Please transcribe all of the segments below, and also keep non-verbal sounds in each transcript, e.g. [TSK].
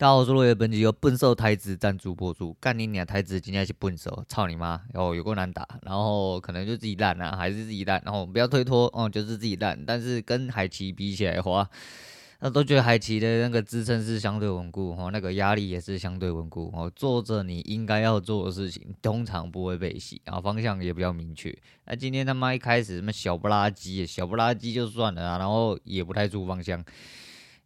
大家好，我是落叶，本集由笨兽台词赞助播出。干你娘台词今天是笨兽，操你妈！哦，有够难打，然后可能就自己烂啊，还是自己烂，然后不要推脱哦，就是自己烂。但是跟海奇比起来的话，那都觉得海奇的那个支撑是相对稳固哦，那个压力也是相对稳固哦。做着你应该要做的事情，通常不会被洗，然后方向也比较明确。那今天他妈一开始什么小不拉几，小不拉几就算了啊，然后也不太出方向。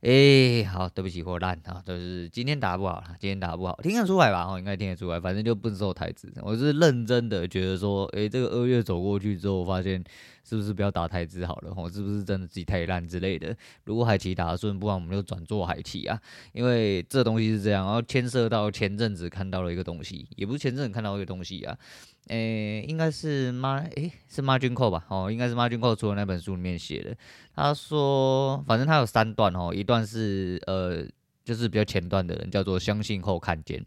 哎、好，对不起，我烂啊，就是今天打不好，今天打不好，听得出来吧？哦，应该听得出来，反正就不知道台词，我是认真的觉得说，哎、这个二月走过去之后，发现是不是不要打台词好了？吼是不是真的自己太烂之类的？如果海奇打得顺，不然我们就转做海奇啊，因为这东西是这样，然后牵涉到前阵子看到了一个东西，也不是前阵子看到一个东西啊。诶、应该是马诶，是 Margin Call 吧？哦，应该是 Margin Call 出的那本书里面写的。他说，反正他有三段哦，一段是呃，就是比较前段的人叫做相信后看见，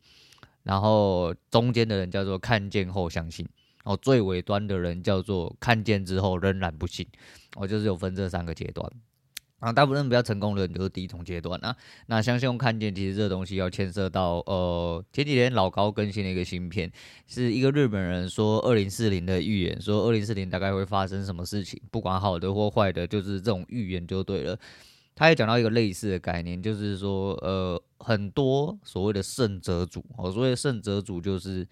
然后中间的人叫做看见后相信，哦，最尾端的人叫做看见之后仍然不信。哦，就是有分这三个阶段。啊，大部分人比较成功的人就是第一种阶段啊。那相信看见，其实这东西要牵涉到呃，前几天老高更新了一个新片，是一个日本人说二零四零的预言，说二零四零大概会发生什么事情，不管好的或坏的，就是这种预言就对了。他也讲到一个类似的概念，就是说呃，很多所谓的胜者组哦，所谓胜者组就是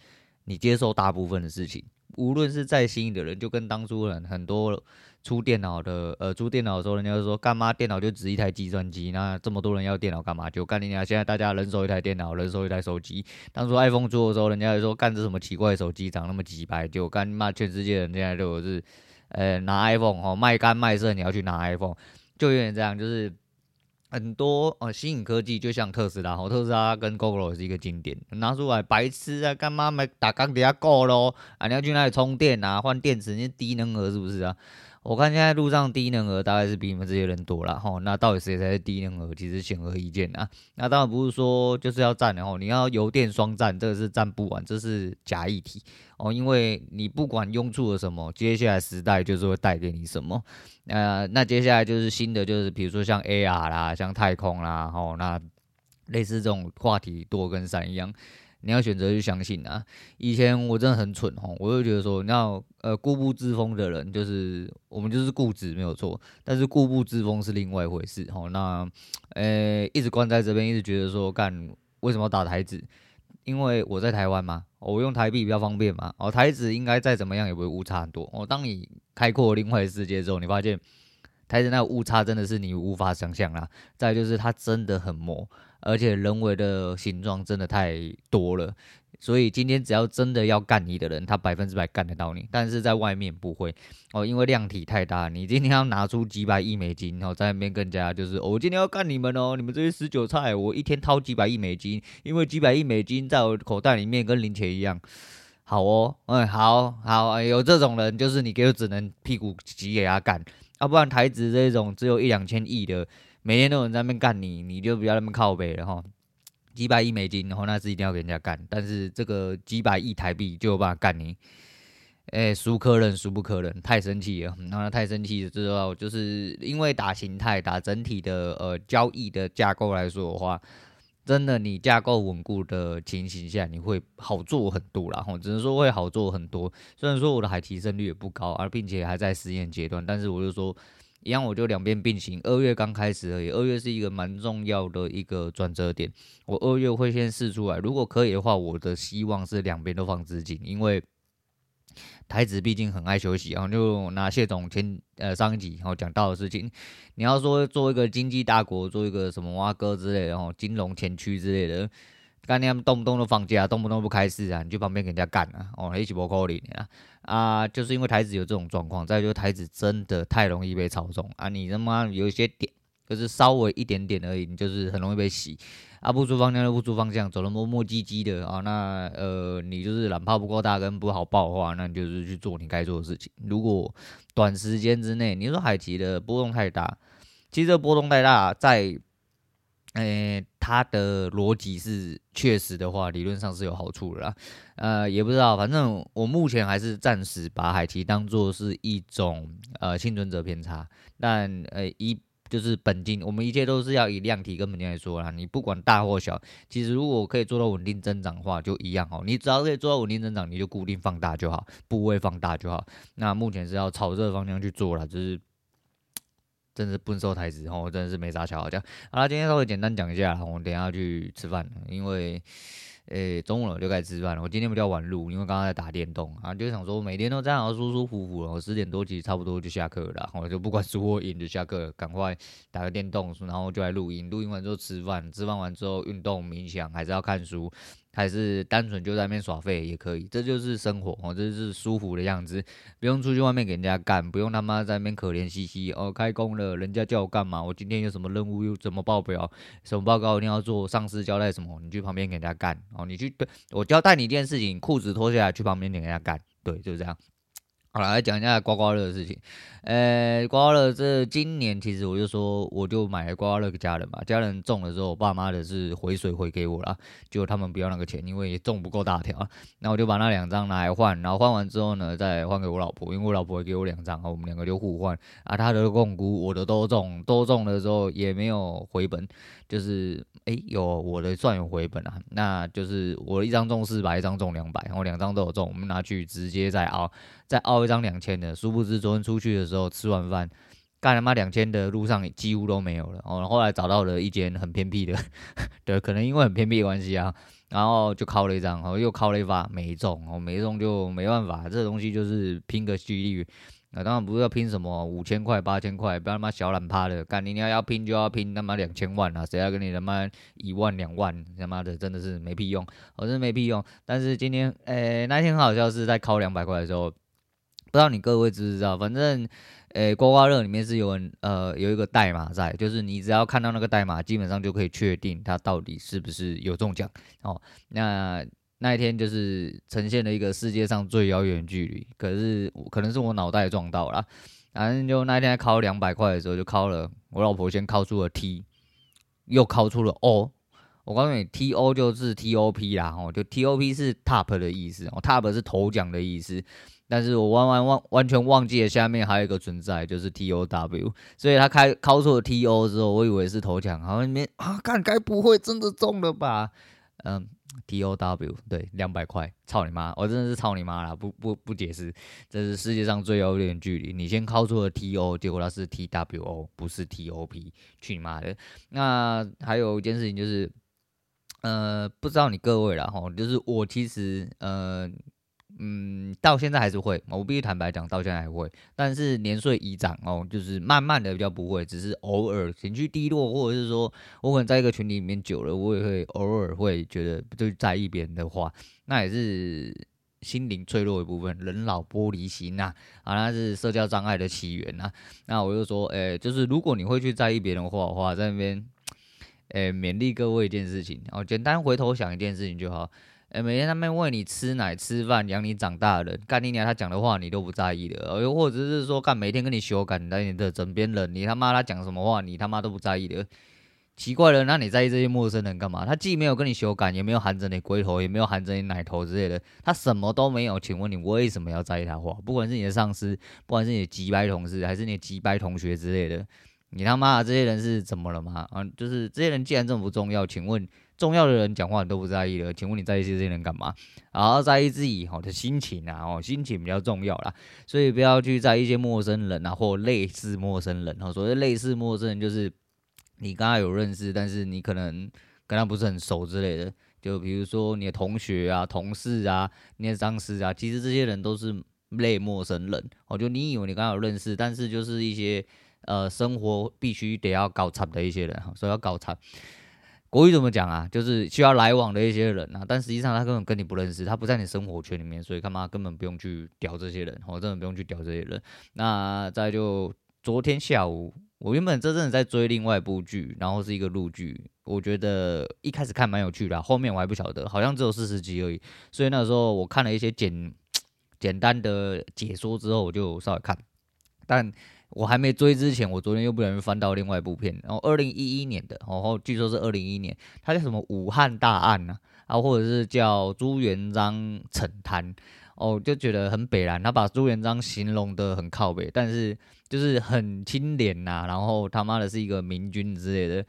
你接受大部分的事情，无论是再新的人，就跟当初人很多。出电脑的，呃，出电脑的时候，人家就说干嘛电脑就只一台计算机？那这么多人要电脑干嘛？就干你娘！现在大家人手一台电脑，人手一台手机。当初 iPhone 出的时候，人家就说干这什么奇怪的手机，长那么几百，就干你妈！全世界人现在都是，呃，拿 iPhone 哦，卖干卖肾，你要去拿 iPhone，就有点这样，就是很多呃新颖科技，就像特斯拉，哦，特斯拉跟 Google 也是一个经典，拿出来白痴啊，干嘛买打钢底下够咯？啊，你要去那里充电啊？换电池？你低能儿是不是啊？我看现在路上低能儿大概是比你们这些人多了哈，那到底谁才是低能儿？其实显而易见啊。那当然不是说就是要战的哈，你要油电双战，这个是战不完，这是假议题哦。因为你不管用出了什么，接下来时代就是会带给你什么。呃，那接下来就是新的，就是比如说像 AR 啦，像太空啦，吼，那类似这种话题多跟山一样。你要选择去相信啊！以前我真的很蠢哦，我就觉得说，你要呃固步自封的人，就是我们就是固执没有错，但是固步自封是另外一回事哦。那呃一直关在这边，一直觉得说干为什么要打台子？因为我在台湾嘛，我用台币比较方便嘛。哦，台子应该再怎么样也不会误差很多。哦，当你开阔另外的世界之后，你发现台子那个误差真的是你无法想象啦。再就是它真的很磨。而且人为的形状真的太多了，所以今天只要真的要干你的人，他百分之百干得到你。但是在外面不会哦，因为量体太大。你今天要拿出几百亿美金，然后在那边更加就是，哦，我今天要干你们哦，你们这些死韭菜，我一天掏几百亿美金，因为几百亿美金在我口袋里面跟零钱一样。好哦，嗯，好好，有这种人就是你给我只能屁股挤给他干，要不然台子这种只有一两千亿的。每天都有人在那边干你，你就不要那么靠北了哈。几百亿美金，然后那是一定要给人家干，但是这个几百亿台币就有办法干你。哎，孰可忍孰不可忍，太生气了。然后太生气了之后，就是因为打形态、打整体的呃交易的架构来说的话，真的你架构稳固的情形下，你会好做很多啦。哈，只能说会好做很多。虽然说我的海提升率也不高，而并且还在实验阶段，但是我就说。一样，我就两边并行。二月刚开始而已，二月是一个蛮重要的一个转折点。我二月会先试出来，如果可以的话，我的希望是两边都放资金，因为台子毕竟很爱休息。然后就拿谢总前呃上一集然后讲到的事情，你要说做一个经济大国，做一个什么挖哥之类的，然后金融前驱之类的。干你他们动不动都放假，动不动不开市啊，你去旁边给人家干啊，哦，一起不扣你啊啊！就是因为台子有这种状况，再就是台子真的太容易被操纵啊，你他妈有一些点，就是稍微一点点而已，你就是很容易被洗啊，不出方向就不出方向，走的磨磨唧唧的啊，那呃，你就是懒泡不够大，跟不好爆的话，那你就是去做你该做的事情。如果短时间之内，你说海奇的波动太大，其实这波动太大，在。诶、欸，它的逻辑是确实的话，理论上是有好处的啦。呃，也不知道，反正我目前还是暂时把海奇当做是一种呃幸存者偏差。但呃，一就是本金，我们一切都是要以量体跟本金来说啦。你不管大或小，其实如果可以做到稳定增长的话，就一样哦。你只要可以做到稳定增长，你就固定放大就好，部位放大就好。那目前是要朝这个方向去做了，就是真的是笨兽台词哦，真的是没啥巧好讲。好了，今天稍微简单讲一下，我等一下去吃饭，因为。诶、欸，中午了就该吃饭了。我今天比较晚录，因为刚刚在打电动啊，就想说每天都这样舒舒服服了。我十点多其实差不多就下课了，[LAUGHS] 我就不管输或赢就下课，赶快打个电动，然后就来录音。录音完之后吃饭，吃饭完之后运动冥想，还是要看书。还是单纯就在那边耍废也可以，这就是生活哦，这就是舒服的样子，不用出去外面给人家干，不用他妈在那边可怜兮兮哦。开工了，人家叫我干嘛？我今天有什么任务？又怎么报表？什么报告一定要做？上司交代什么？你去旁边给人家干哦。你去对我交代你一件事情，裤子脱下来去旁边给人家干，对，就是这样。好了，来讲一下刮刮乐的事情。呃，刮刮乐这今年其实我就说，我就买了刮刮乐给家人嘛。家人中了之后，我爸妈的是回水回给我了，就他们不要那个钱，因为也中不够大条。那我就把那两张拿来换，然后换完之后呢，再换给我老婆，因为我老婆会给我两张，我们两个就互换。啊，他的共估，我的都中，都中了之后也没有回本，就是。哎，有我的算有回本啊，那就是我一张中四百，一张中两百，然后两张都有中，我们拿去直接再凹，再凹一张两千的。殊不知昨天出去的时候吃完饭，干他妈两千的路上几乎都没有了。哦，后来找到了一间很偏僻的，[LAUGHS] 对，可能因为很偏僻的关系啊，然后就靠了一张，然后又靠了一发没中，哦，没中就没办法，这东西就是拼个几率。那当然不是要拼什么五千块、八千块，不要他妈小懒趴的干！你你要要拼就要拼他妈两千万啊！谁要跟你他妈一万两万？他妈的真的是没屁用，我真的没屁用。但是今天，诶、那天很好笑是在考两百块的时候，不知道你各位知不知道？反正，诶、刮刮乐里面是有呃有一个代码在，就是你只要看到那个代码，基本上就可以确定它到底是不是有中奖哦。那。那一天就是呈现了一个世界上最遥远的距离，可是可能是我脑袋撞到了，反正就那一天考两百块的时候，就考了我老婆先考出了 T，又考出了 O。我告诉你，T O 就是 T O P 啦，哦，就 T O P 是 Top 的意思，哦，Top 是头奖的意思，但是我完完完完全忘记了下面还有一个存在，就是 T O W，所以他开敲错 T O 之后，我以为是头奖，好像里面啊，看该不会真的中了吧，嗯。T O W 对，两百块，操你妈！我真的是操你妈啦！不不不解释，这是世界上最遥远的距离。你先敲出了 T O，结果它是 T W O，不是 T O P，去你妈的！那还有一件事情就是，呃，不知道你各位啦哈，就是我其实呃。嗯，到现在还是会，我必须坦白讲，到现在还会。但是年岁已长哦，就是慢慢的比较不会，只是偶尔情绪低落，或者是说我可能在一个群体里面久了，我也会偶尔会觉得就在意别人的话，那也是心灵脆弱一部分，人老玻璃心呐，啊，那是社交障碍的起源呐。那我就说，哎、就是如果你会去在意别人的话的话，在那边，哎、勉励各位一件事情，哦，简单回头想一件事情就好。哎，每天他们喂你吃奶吃饭养你长大的，干你娘他讲的话你都不在意的，又或者是说干每天跟你修改在你的枕边人，你他妈他讲什么话你他妈都不在意的，奇怪了，那你在意这些陌生人干嘛？他既没有跟你修改，也没有含着你龟头，也没有含着你奶头之类的，他什么都没有，请问你为什么要在意他话？不管是你的上司，不管是你的机掰同事，还是你的机掰同学之类的，你他妈的这些人是怎么了吗？啊，就是这些人既然这么不重要，请问？重要的人讲话你都不在意了，请问你在意这些人干嘛？然后在意自己好的心情啊，哦，心情比较重要啦，所以不要去在意一些陌生人啊，或类似陌生人。哦，所谓类似陌生人，就是你跟他有认识，但是你可能跟他不是很熟之类的。就比如说你的同学啊、同事啊、你的上司啊，其实这些人都是类陌生人。哦，就你以为你跟他有认识，但是就是一些呃生活必须得要搞差的一些人，所以要搞差。国语怎么讲啊？就是需要来往的一些人啊，但实际上他根本跟你不认识，他不在你生活圈里面，所以干嘛根本不用去屌这些人，我真的不用去屌这些人。那再就昨天下午，我原本真正在追另外一部剧，然后是一个陆剧，我觉得一开始看蛮有趣的，后面我还不晓得，好像只有四十集而已，所以那时候我看了一些简简单的解说之后，我就稍微看，但。我还没追之前，我昨天又不小心翻到另外一部片，然后二零一一年的，然后据说是二零一一年，它叫什么武汉大案呐，啊，或者是叫朱元璋惩贪，哦，就觉得很北然。他把朱元璋形容的很靠北，但是就是很清廉呐，然后他妈的是一个明君之类的。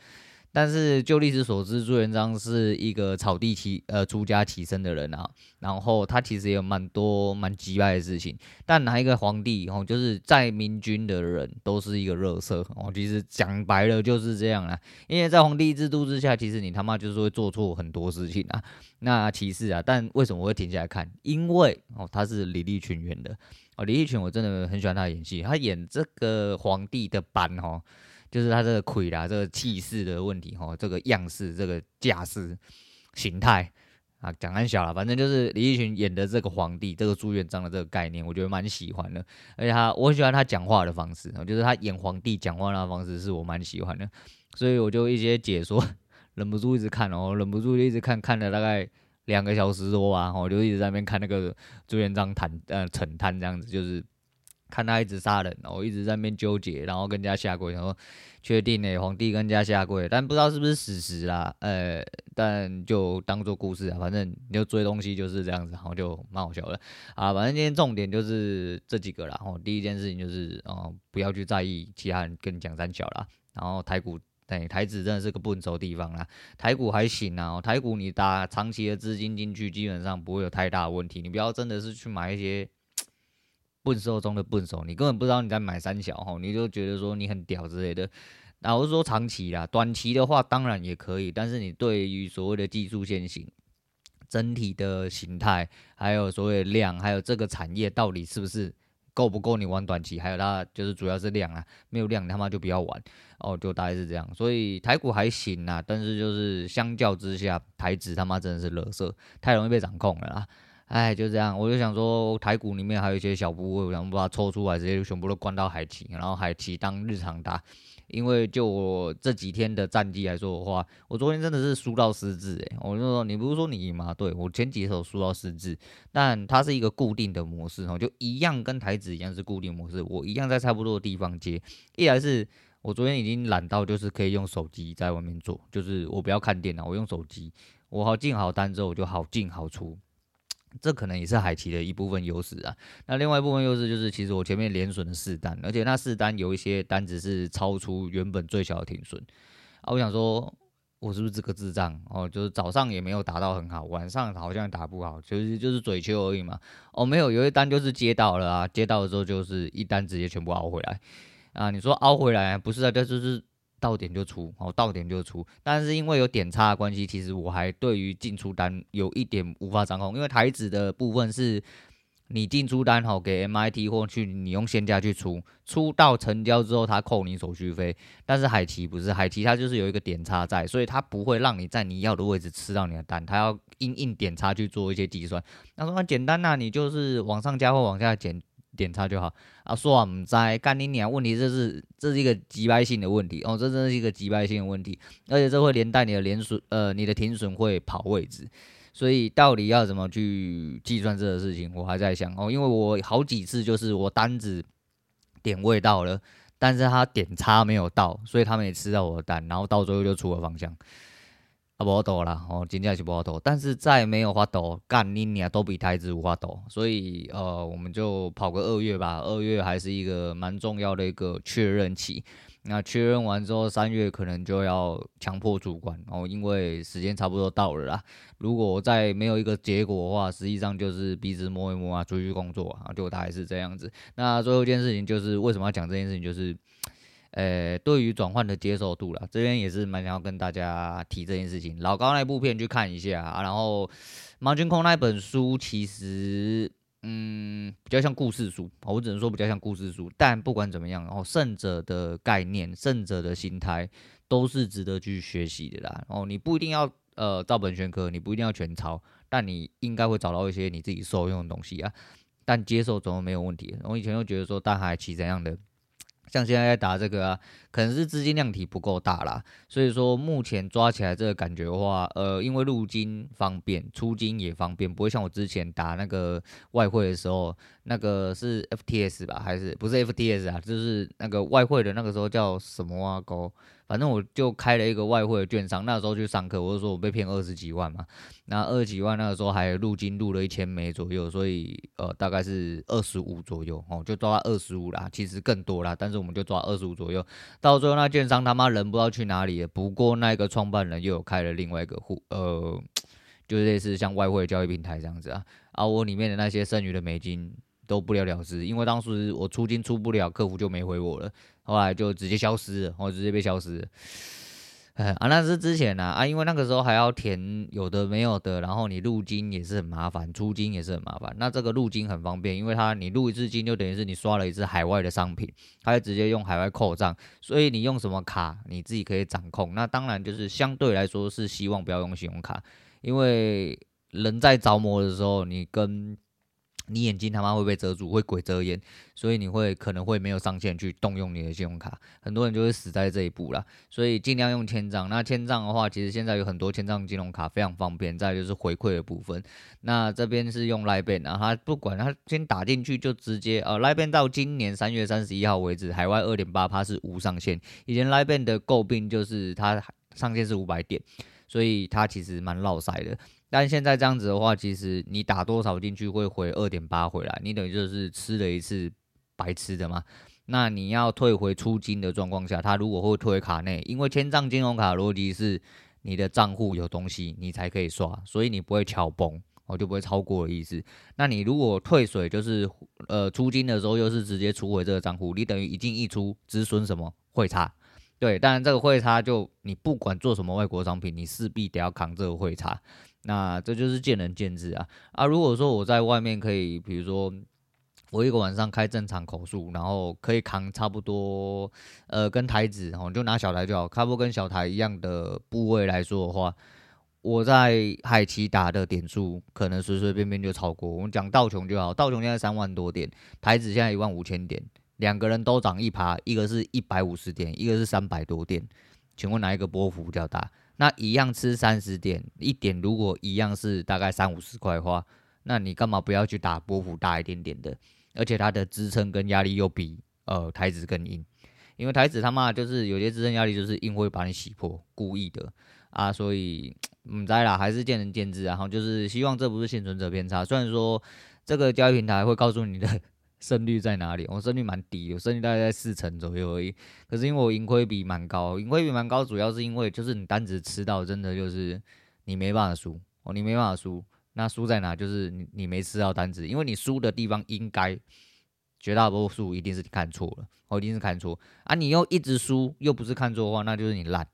但是就历史所知，朱元璋是一个草地起呃出家起身的人啊，然后他其实也有蛮多蛮击败的事情。但哪一个皇帝哦，就是在明君的人都是一个热色哦。其实讲白了就是这样啊，因为在皇帝制度之下，其实你他妈就是会做错很多事情啊。那其次啊，但为什么我会停下来看？因为哦，他是李立群演的哦，李立群我真的很喜欢他演戏，他演这个皇帝的班哦。就是他这个魁啦，这个气势的问题哈，这个样式、这个架势、形态啊，讲很小了，反正就是李立群演的这个皇帝，这个朱元璋的这个概念，我觉得蛮喜欢的。而且他，我喜欢他讲话的方式，就是他演皇帝讲话的方式是我蛮喜欢的，所以我就一些解说，忍不住一直看哦，忍不住一直看，看了大概两个小时多吧，我就一直在那边看那个朱元璋谈呃惩贪这样子，就是。看他一直杀人，然后一直在那边纠结，然后跟人家下跪，然后确定呢，皇帝跟人家下跪，但不知道是不是事实啦，呃，但就当做故事啊，反正你就追东西就是这样子，然后就蛮好笑的啊。反正今天重点就是这几个啦，然后第一件事情就是，哦，不要去在意其他人跟你讲三小啦，然后台股，对，台指真的是个笨手地方啦，台股还行啊，台股你打长期的资金进去，基本上不会有太大问题，你不要真的是去买一些。笨手中的笨手，你根本不知道你在买三小哈，你就觉得说你很屌之类的。那我是说长期啦，短期的话当然也可以，但是你对于所谓的技术线型、整体的形态，还有所谓的量，还有这个产业到底是不是够不够你玩短期？还有它就是主要是量啊，没有量他妈就不要玩哦，就大概是这样。所以台股还行啊，但是就是相较之下，台指他妈真的是垃圾，太容易被掌控了啦。哎，就这样，我就想说，台股里面还有一些小部位，我想把它抽出来，直接就全部都关到海奇，然后海奇当日常打。因为就我这几天的战绩来说的话，我昨天真的是输到失智诶，我就说，你不是说你赢吗？对，我前几手输到失智，但它是一个固定的模式哦，就一样跟台子一样是固定模式，我一样在差不多的地方接。一来是我昨天已经懒到就是可以用手机在外面做，就是我不要看电脑，我用手机，我好进好单之后我就好进好出。这可能也是海奇的一部分优势啊。那另外一部分优势就是，其实我前面连损的四单，而且那四单有一些单子是超出原本最小的停损啊。我想说，我是不是这个智障哦？就是早上也没有打到很好，晚上好像打不好，就是就是嘴秋而已嘛。哦，没有，有一单就是接到了啊，接到了之后就是一单直接全部凹回来啊。你说凹回来不是啊？这就是。到点就出，哦，到点就出，但是因为有点差的关系，其实我还对于进出单有一点无法掌控，因为台指的部分是你进出单好给 MIT 或去你用现价去出，出到成交之后他扣你手续费，但是海奇不是，海奇它就是有一个点差在，所以它不会让你在你要的位置吃到你的单，它要因应点差去做一些计算。那说简单呐，你就是往上加或往下减。点差就好啊，说啊，唔在干你娘！问题这是这是一个急败性的问题哦，这真是一个急败性的问题，而且这会连带你的连损，呃，你的停损会跑位置，所以到底要怎么去计算这个事情，我还在想哦，因为我好几次就是我单子点位到了，但是他点差没有到，所以他没吃到我的单，然后到最后就出了方向。啊，无多啦，哦，真正是无多，但是再没有法度，干你娘都比台指无法度，所以呃，我们就跑个二月吧，二月还是一个蛮重要的一个确认期。那确认完之后，三月可能就要强迫主观哦，因为时间差不多到了啦。如果再没有一个结果的话，实际上就是鼻子摸一摸啊，出去工作啊，就大概是这样子。那最后一件事情就是为什么要讲这件事情，就是。呃、对于转换的接受度啦，这边也是蛮想要跟大家提这件事情。老高那部片去看一下，啊、然后毛军空那本书其实，嗯，比较像故事书，我只能说比较像故事书。但不管怎么样，然后胜者的概念、胜者的心态都是值得去学习的啦。哦，你不一定要呃照本宣科，你不一定要全抄，但你应该会找到一些你自己受用的东西啊。但接受总没有问题。我以前又觉得说大海期怎样的。像现在打这个啊，可能是资金量体不够大啦。所以说目前抓起来这个感觉的话，呃，因为入金方便，出金也方便，不会像我之前打那个外汇的时候，那个是 FTS 吧，还是不是 FTS 啊？就是那个外汇的那个时候叫什么啊？勾。反正我就开了一个外汇的券商，那时候去上课，我就说我被骗二十几万嘛，那二十几万那个时候还入金入了一千枚左右，所以呃大概是二十五左右哦，就抓到二十五啦，其实更多啦，但是我们就抓二十五左右，到最后那券商他妈人不知道去哪里了，不过那个创办人又有开了另外一个户，呃，[TSK] 就类似像外汇交易平台这样子啊，啊我里面的那些剩余的美金都不了了之，因为当时我出金出不了，客服就没回我了。后来就直接消失了，我直接被消失了。啊，那是之前呢啊，啊，因为那个时候还要填有的没有的，然后你入金也是很麻烦，出金也是很麻烦。那这个入金很方便，因为它你入一次金就等于是你刷了一次海外的商品，它就直接用海外扣账，所以你用什么卡你自己可以掌控。那当然就是相对来说是希望不要用信用卡，因为人在着魔的时候，你跟你眼睛他妈会被遮住，会鬼遮眼，所以你会可能会没有上限去动用你的信用卡，很多人就会死在这一步啦。所以尽量用千账。那千账的话，其实现在有很多千账金融卡非常方便。再就是回馈的部分，那这边是用 LINE Bank，然后它不管它先打进去就直接呃 LINE Bank 到今年三月三十一号为止，海外二点八趴是无上限。以前 LINE Bank 的诟病就是它上限是五百点，所以它其实蛮绕塞的。但现在这样子的话，其实你打多少进去会回二点八回来，你等于就是吃了一次白吃的嘛。那你要退回出金的状况下，它如果会退回卡内，因为签帐金融卡逻辑是你的账户有东西你才可以刷，所以你不会敲崩，我就不会超过的意思。那你如果退水就是呃出金的时候又是直接出回这个账户，你等于一进一出止损什么汇差。对，当然这个汇差就你不管做什么外国商品，你势必得要扛这个汇差。那这就是见仁见智啊啊！如果说我在外面可以，比如说我一个晚上开正常口数，然后可以扛差不多，呃，跟台指哦，就拿小台就好，差不多跟小台一样的部位来说的话，我在海奇打的点数可能随随便便就超过。我们讲道琼就好，道琼现在三万多点，台指现在一万五千点，两个人都涨一趴，一个是一百五十点，一个是三百多点，请问哪一个波幅比较大？那一样吃三十点，一点如果一样是大概三五十块的话，那你干嘛不要去打波幅大一点点的？而且它的支撑跟压力又比呃台指更硬，因为台指他妈就是有些支撑压力就是硬会把你洗破，故意的啊，所以 [TSK] 唔知啦，还是见仁见智啊。然后就是希望这不是幸存者偏差，虽然说这个交易平台会告诉你的。胜率在哪里？我胜率蛮低，我胜率大概在四成左右而已。可是因为我盈亏比蛮高，盈亏比蛮高，主要是因为就是你单子吃到真的就是你没办法输哦，你没办法输。那输在哪？就是你你没吃到单子，因为你输的地方应该绝大多数一定是看错了，我一定是看错啊。你又一直输，又不是看错的话，那就是你烂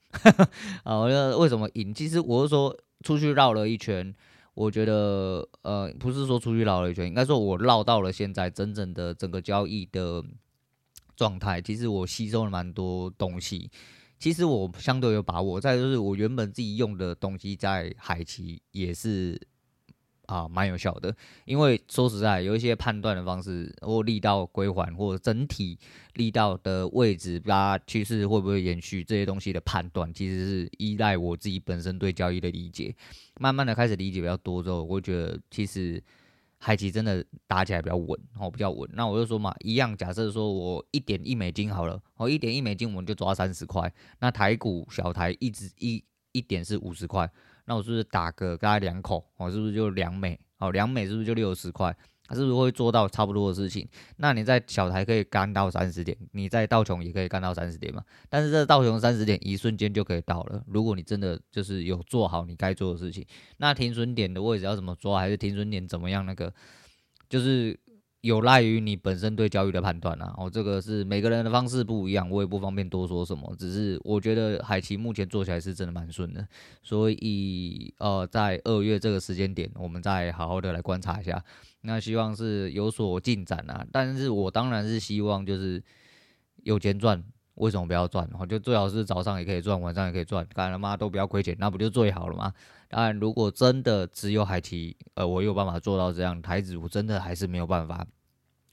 啊。我觉得为什么赢？其实我是说出去绕了一圈。我觉得，呃，不是说出去绕了一圈，应该说我绕到了现在真正的整个交易的状态。其实我吸收了蛮多东西，其实我相对有把握。再就是我原本自己用的东西，在海奇也是。啊，蛮有效的，因为说实在，有一些判断的方式，或力道归还，或者整体力道的位置，它趋势会不会延续，这些东西的判断，其实是依赖我自己本身对交易的理解。慢慢的开始理解比较多之后，我觉得其实海期真的打起来比较稳，哦，比较稳。那我就说嘛，一样，假设说我一点一美金好了，哦，一点一美金我们就抓三十块，那台股小台一直一一点是五十块。那我是不是打个大概两口，我是不是就两美？哦，两美是不是就六十块？它是不是会做到差不多的事情？那你在小台可以干到三十点，你在道琼也可以干到三十点嘛？但是这道琼三十点一瞬间就可以到了。如果你真的就是有做好你该做的事情，那停损点的位置要怎么抓？还是停损点怎么样？那个就是。有赖于你本身对交易的判断啊，哦，这个是每个人的方式不一样，我也不方便多说什么。只是我觉得海奇目前做起来是真的蛮顺的，所以呃，在二月这个时间点，我们再好好的来观察一下。那希望是有所进展啊，但是我当然是希望就是有钱赚，为什么不要赚？哦，就最好是早上也可以赚，晚上也可以赚，干他妈都不要亏钱，那不就最好了吗？当然，如果真的只有海奇，呃，我有办法做到这样，台子我真的还是没有办法，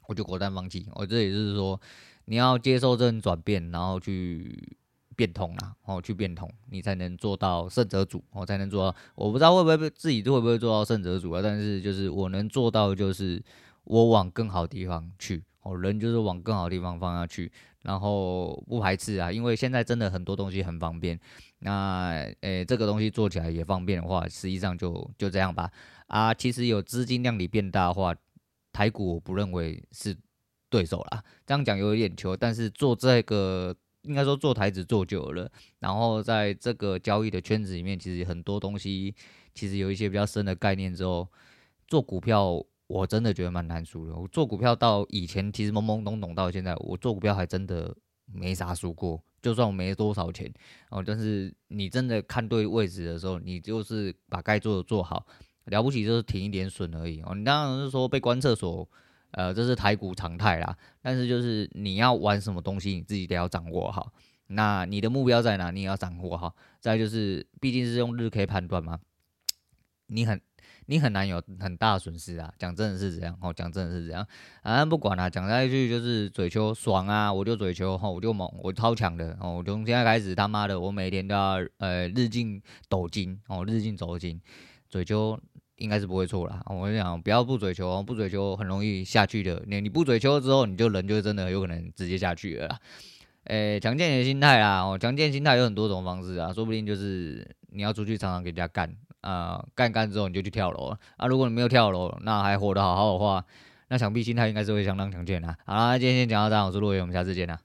我就果断放弃。我这也就是说，你要接受这种转变，然后去变通啦，哦，去变通，你才能做到胜者组，我、哦、才能做到。我不知道会不会自己会不会做到胜者组啊，但是就是我能做到，就是我往更好的地方去，哦，人就是往更好的地方放下去，然后不排斥啊，因为现在真的很多东西很方便，那诶、这个东西做起来也方便的话，实际上就就这样吧。啊，其实有资金量里变大的话，台股我不认为是对手啦。这样讲有点球，但是做这个应该说做台子做久了，然后在这个交易的圈子里面，其实很多东西其实有一些比较深的概念之后，做股票我真的觉得蛮难输的。我做股票到以前其实懵懵懂懂到现在，我做股票还真的没啥输过。就算我没多少钱哦，但是你真的看对位置的时候，你就是把该做的做好。了不起就是停一点损而已哦。你当然是说被关厕所，呃，这是台股常态啦。但是就是你要玩什么东西，你自己得要掌握好。那你的目标在哪，你也要掌握好。再就是，毕竟是用日 K 判断嘛，你很你很难有很大的损失啊。讲真的是这样哦，讲真的是这样。啊，不管啦，讲下一句就是嘴球爽啊，我就嘴球吼，我就猛，我超强的哦。我从现在开始，他妈的，我每天都要呃日进斗金哦，日进斗金，嘴球。应该是不会错啦。我跟你讲，不要不嘴球，不嘴球很容易下去的。你你不嘴球之后，你就人就真的有可能直接下去了啦。诶、强健你的心态啦，哦，强健心态有很多种方式啊，说不定就是你要出去常常给人家干啊，干干之后你就去跳楼啊。如果你没有跳楼，那还活得好好的话，那想必心态应该是会相当强健的。好啦，今天先讲到这，我是陆伟，我们下次见啦。